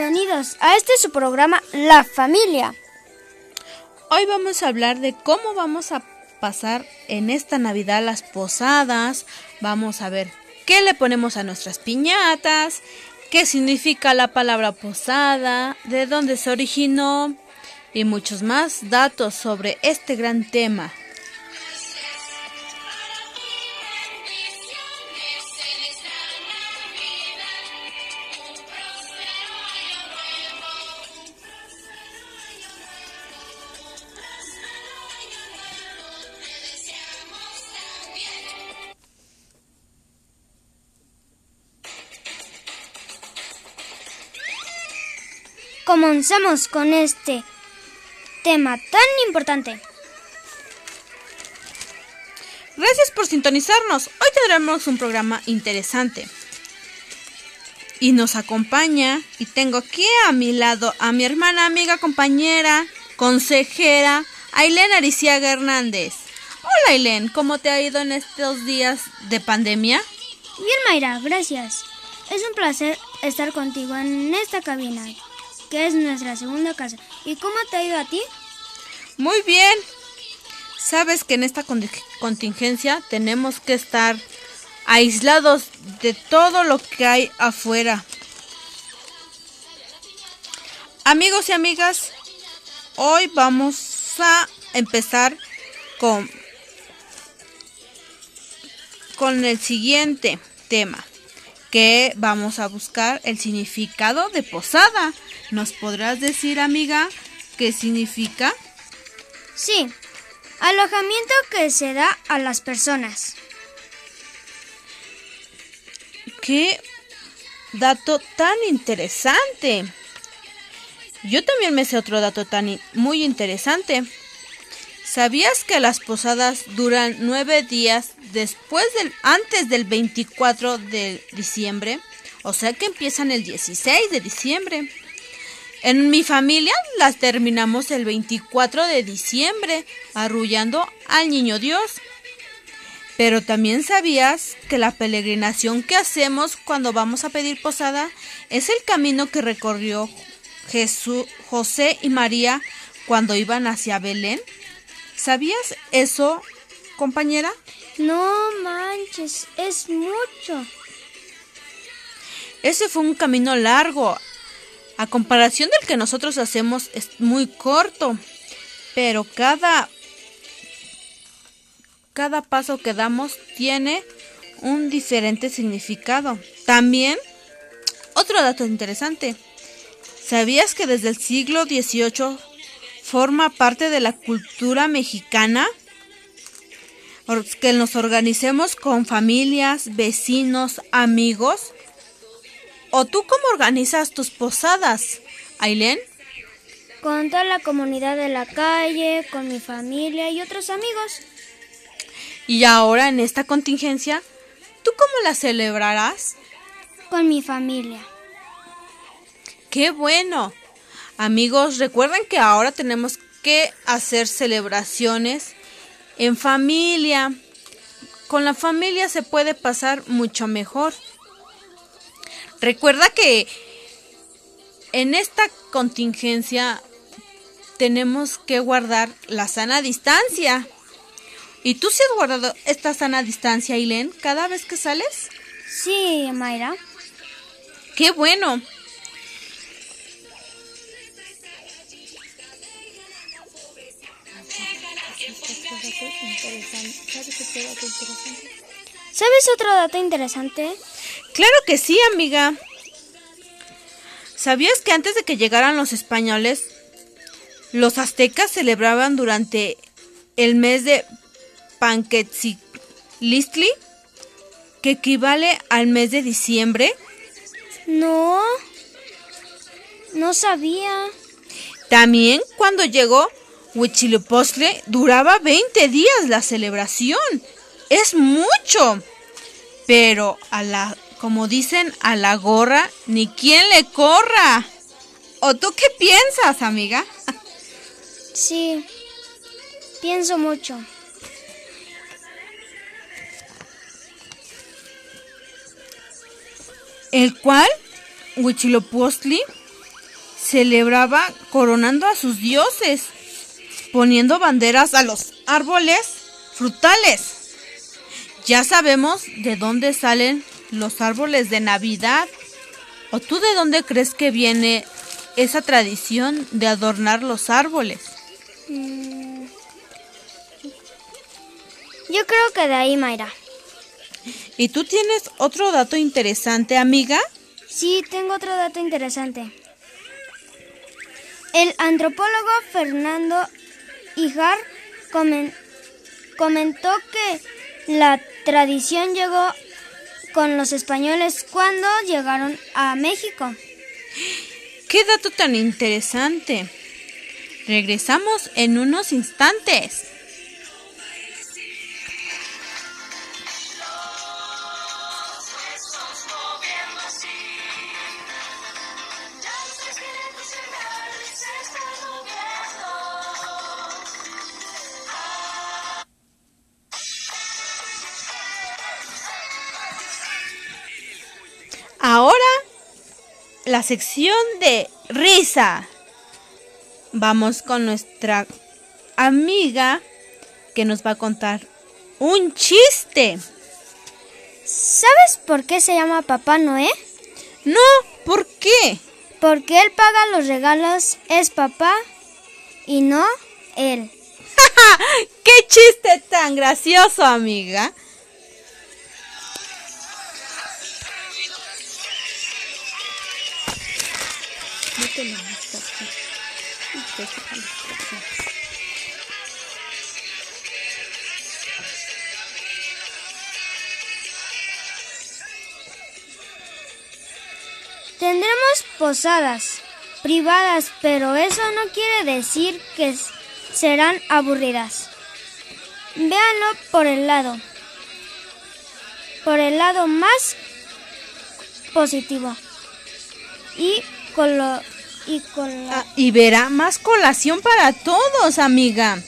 Bienvenidos a este su programa La Familia. Hoy vamos a hablar de cómo vamos a pasar en esta Navidad las posadas. Vamos a ver qué le ponemos a nuestras piñatas, qué significa la palabra posada, de dónde se originó y muchos más datos sobre este gran tema. Comenzamos con este tema tan importante. Gracias por sintonizarnos. Hoy tendremos un programa interesante. Y nos acompaña, y tengo aquí a mi lado a mi hermana, amiga, compañera, consejera, Ailén Ariciaga Hernández. Hola Ailén, ¿cómo te ha ido en estos días de pandemia? Bien, Mayra, gracias. Es un placer estar contigo en esta cabina que es nuestra segunda casa. ¿Y cómo te ha ido a ti? Muy bien. Sabes que en esta contingencia tenemos que estar aislados de todo lo que hay afuera. Amigos y amigas, hoy vamos a empezar con, con el siguiente tema que vamos a buscar el significado de posada. ¿Nos podrás decir, amiga, qué significa? Sí, alojamiento que se da a las personas. Qué dato tan interesante. Yo también me sé otro dato tan muy interesante. ¿Sabías que las posadas duran nueve días después del, antes del 24 de diciembre? O sea que empiezan el 16 de diciembre. En mi familia las terminamos el 24 de diciembre, arrullando al niño Dios. Pero también sabías que la peregrinación que hacemos cuando vamos a pedir posada es el camino que recorrió Jesús, José y María cuando iban hacia Belén. ¿Sabías eso, compañera? No manches, es mucho. Ese fue un camino largo. A comparación del que nosotros hacemos es muy corto. Pero cada cada paso que damos tiene un diferente significado. También, otro dato interesante. ¿Sabías que desde el siglo XVIII forma parte de la cultura mexicana. Que nos organicemos con familias, vecinos, amigos. ¿O tú cómo organizas tus posadas, Ailén? Con toda la comunidad de la calle, con mi familia y otros amigos. Y ahora en esta contingencia, ¿tú cómo la celebrarás? Con mi familia. ¡Qué bueno! Amigos, recuerden que ahora tenemos que hacer celebraciones en familia. Con la familia se puede pasar mucho mejor. Recuerda que en esta contingencia tenemos que guardar la sana distancia. ¿Y tú sí has guardado esta sana distancia, Aileen, cada vez que sales? Sí, Mayra. Qué bueno. ¿Sabes otro dato interesante? Claro que sí, amiga. ¿Sabías que antes de que llegaran los españoles, los aztecas celebraban durante el mes de Panquetzilistli, que equivale al mes de diciembre? No, no sabía. También cuando llegó Huitzilopochtli duraba 20 días la celebración. Es mucho. Pero a la, como dicen, a la gorra ni quien le corra. ¿O tú qué piensas, amiga? Sí, pienso mucho. ¿El cual? Huitzilopochtli celebraba coronando a sus dioses, poniendo banderas a los árboles frutales. Ya sabemos de dónde salen los árboles de Navidad. ¿O tú de dónde crees que viene esa tradición de adornar los árboles? Mm. Yo creo que de ahí, Mayra. ¿Y tú tienes otro dato interesante, amiga? Sí, tengo otro dato interesante. El antropólogo Fernando Ijar comentó que la tradición llegó con los españoles cuando llegaron a México. ¡Qué dato tan interesante! Regresamos en unos instantes. La sección de risa. Vamos con nuestra amiga que nos va a contar un chiste. ¿Sabes por qué se llama Papá Noé? No, ¿por qué? Porque él paga los regalos, es papá y no él. ¡Qué chiste tan gracioso, amiga! Tendremos posadas privadas, pero eso no quiere decir que serán aburridas. Véanlo por el lado, por el lado más positivo. Y con lo y con la... Ah, y verá más colación para todos, amiga.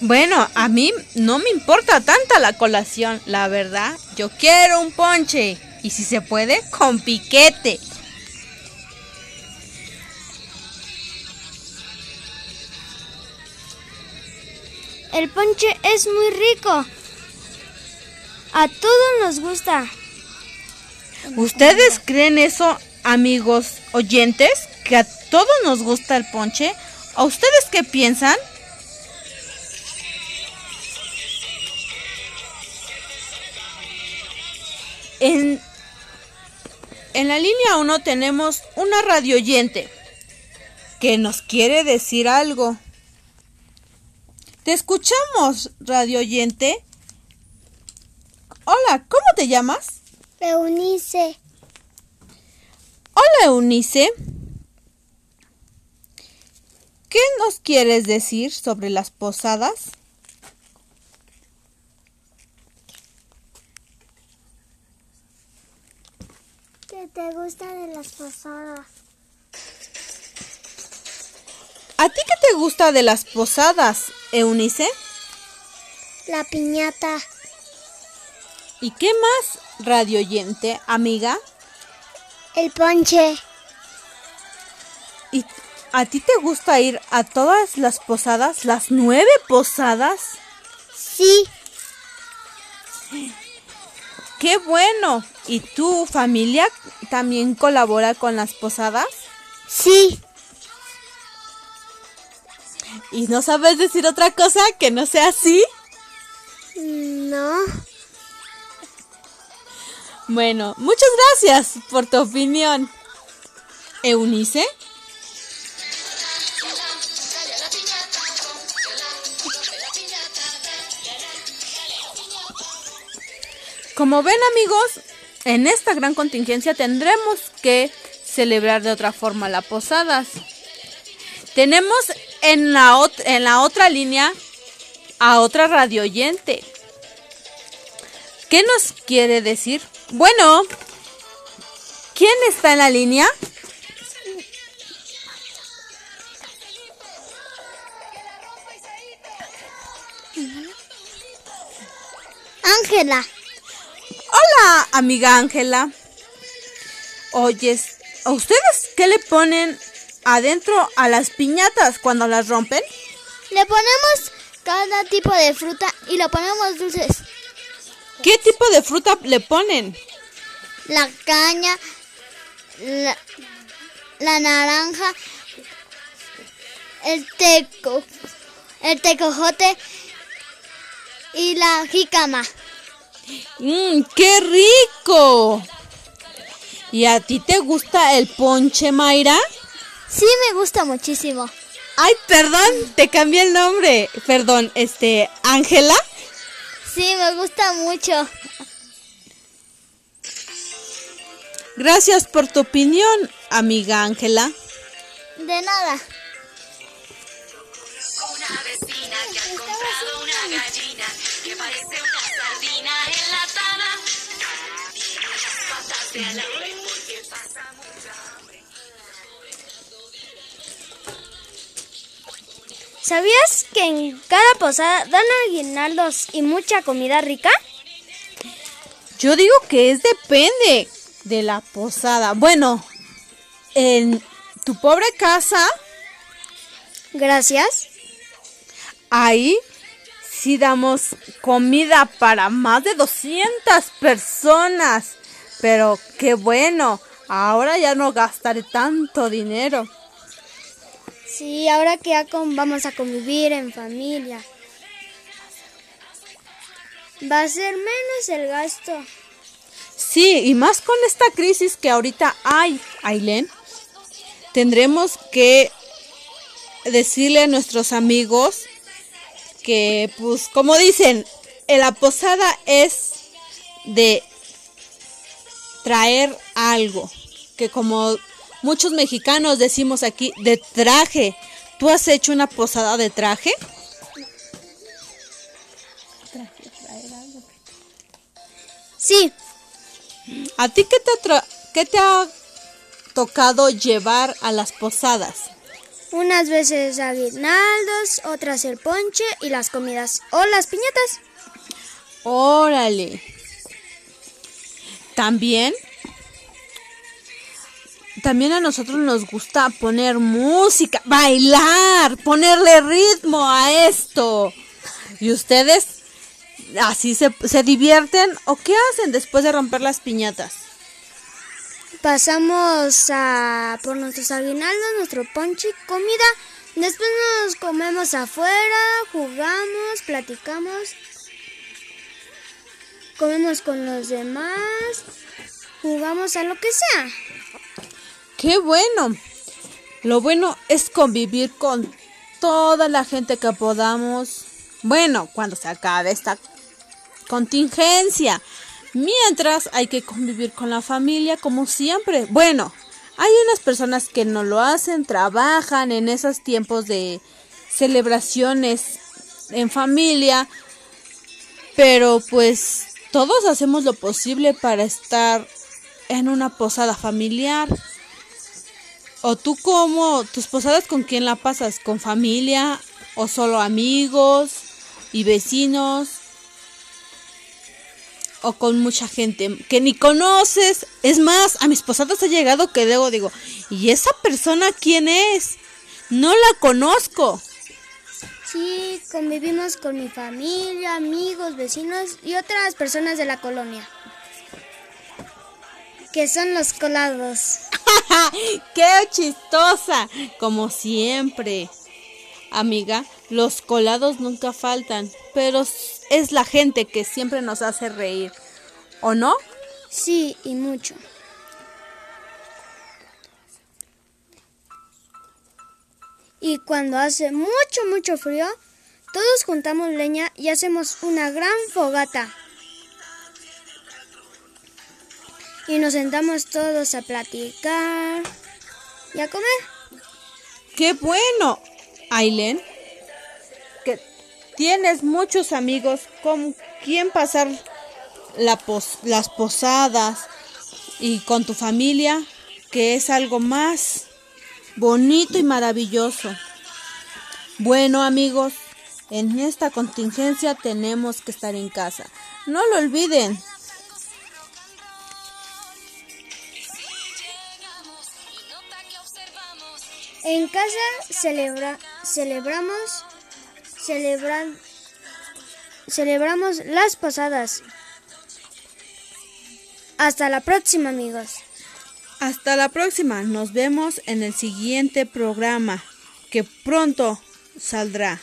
Bueno, a mí no me importa tanta la colación, la verdad. Yo quiero un ponche. Y si se puede, con piquete. El ponche es muy rico. A todos nos gusta. ¿Ustedes creen eso, amigos oyentes? ¿Que a todos nos gusta el ponche? ¿A ustedes qué piensan? En, en la línea 1 tenemos una radio oyente que nos quiere decir algo. Te escuchamos, radio oyente. Hola, ¿cómo te llamas? Eunice. Hola, Eunice. ¿Qué nos quieres decir sobre las posadas? ¿Qué te gusta de las posadas? ¿A ti qué te gusta de las posadas, Eunice? La piñata. ¿Y qué más, radio oyente, amiga? El ponche. ¿Y a ti te gusta ir a todas las posadas, las nueve posadas? Sí. ¡Qué bueno! ¿Y tu familia también colabora con las posadas? Sí. ¿Y no sabes decir otra cosa que no sea así? No. Bueno, muchas gracias por tu opinión. Eunice. Como ven amigos, en esta gran contingencia tendremos que celebrar de otra forma las posadas. Tenemos en la, en la otra línea a otra radio oyente. ¿Qué nos quiere decir? Bueno, ¿quién está en la línea? Ángela. Hola, amiga Ángela. Oyes, ¿a ustedes qué le ponen adentro a las piñatas cuando las rompen? Le ponemos cada tipo de fruta y le ponemos dulces. ¿Qué tipo de fruta le ponen? La caña, la, la naranja, el teco, el tecojote y la jícama. ¡Mmm, qué rico! ¿Y a ti te gusta el ponche, Mayra? Sí, me gusta muchísimo. Ay, perdón, te cambié el nombre. Perdón, este, Ángela. Sí, me gusta mucho. Gracias por tu opinión, amiga Ángela. De nada. Una vecina que ha comprado una gallina que parece una sardina enlatada. Tiene las patas de ¿Sabías que en cada posada dan aguinaldos y mucha comida rica? Yo digo que es depende de la posada. Bueno, en tu pobre casa, Gracias. ahí sí damos comida para más de 200 personas. Pero qué bueno, ahora ya no gastaré tanto dinero. Sí, ahora que ya con- vamos a convivir en familia. Va a ser menos el gasto. Sí, y más con esta crisis que ahorita hay, Ailén, tendremos que decirle a nuestros amigos que, pues, como dicen, en la posada es de traer algo, que como muchos mexicanos decimos aquí, de traje. ¿Tú has hecho una posada de traje? Sí, ¿A ti qué te, ha tra- qué te ha tocado llevar a las posadas? unas veces aguinaldos, otras el ponche y las comidas o las piñatas. Órale. También, también a nosotros nos gusta poner música, bailar, ponerle ritmo a esto. ¿Y ustedes así se, se divierten o qué hacen después de romper las piñatas? Pasamos a por nuestros aguinaldos, nuestro ponche, comida. Después nos comemos afuera, jugamos, platicamos. Comemos con los demás, jugamos a lo que sea. Qué bueno. Lo bueno es convivir con toda la gente que podamos. Bueno, cuando se acabe esta contingencia. Mientras hay que convivir con la familia como siempre. Bueno, hay unas personas que no lo hacen, trabajan en esos tiempos de celebraciones en familia. Pero pues todos hacemos lo posible para estar en una posada familiar. ¿O tú cómo? ¿Tus posadas con quién la pasas? ¿Con familia? ¿O solo amigos y vecinos? ¿O con mucha gente que ni conoces? Es más, a mis posadas ha llegado que luego digo, ¿y esa persona quién es? No la conozco. Sí, convivimos con mi familia, amigos, vecinos y otras personas de la colonia. Que son los colados. ¡Qué chistosa! Como siempre. Amiga, los colados nunca faltan, pero es la gente que siempre nos hace reír. ¿O no? Sí, y mucho. Y cuando hace mucho, mucho frío, todos juntamos leña y hacemos una gran fogata. Y nos sentamos todos a platicar y a comer. ¡Qué bueno! Aileen, que tienes muchos amigos con quien pasar la pos- las posadas y con tu familia, que es algo más bonito y maravilloso. Bueno amigos, en esta contingencia tenemos que estar en casa. No lo olviden. En casa celebra, celebramos, celebran, celebramos las posadas. Hasta la próxima, amigos. Hasta la próxima. Nos vemos en el siguiente programa que pronto saldrá.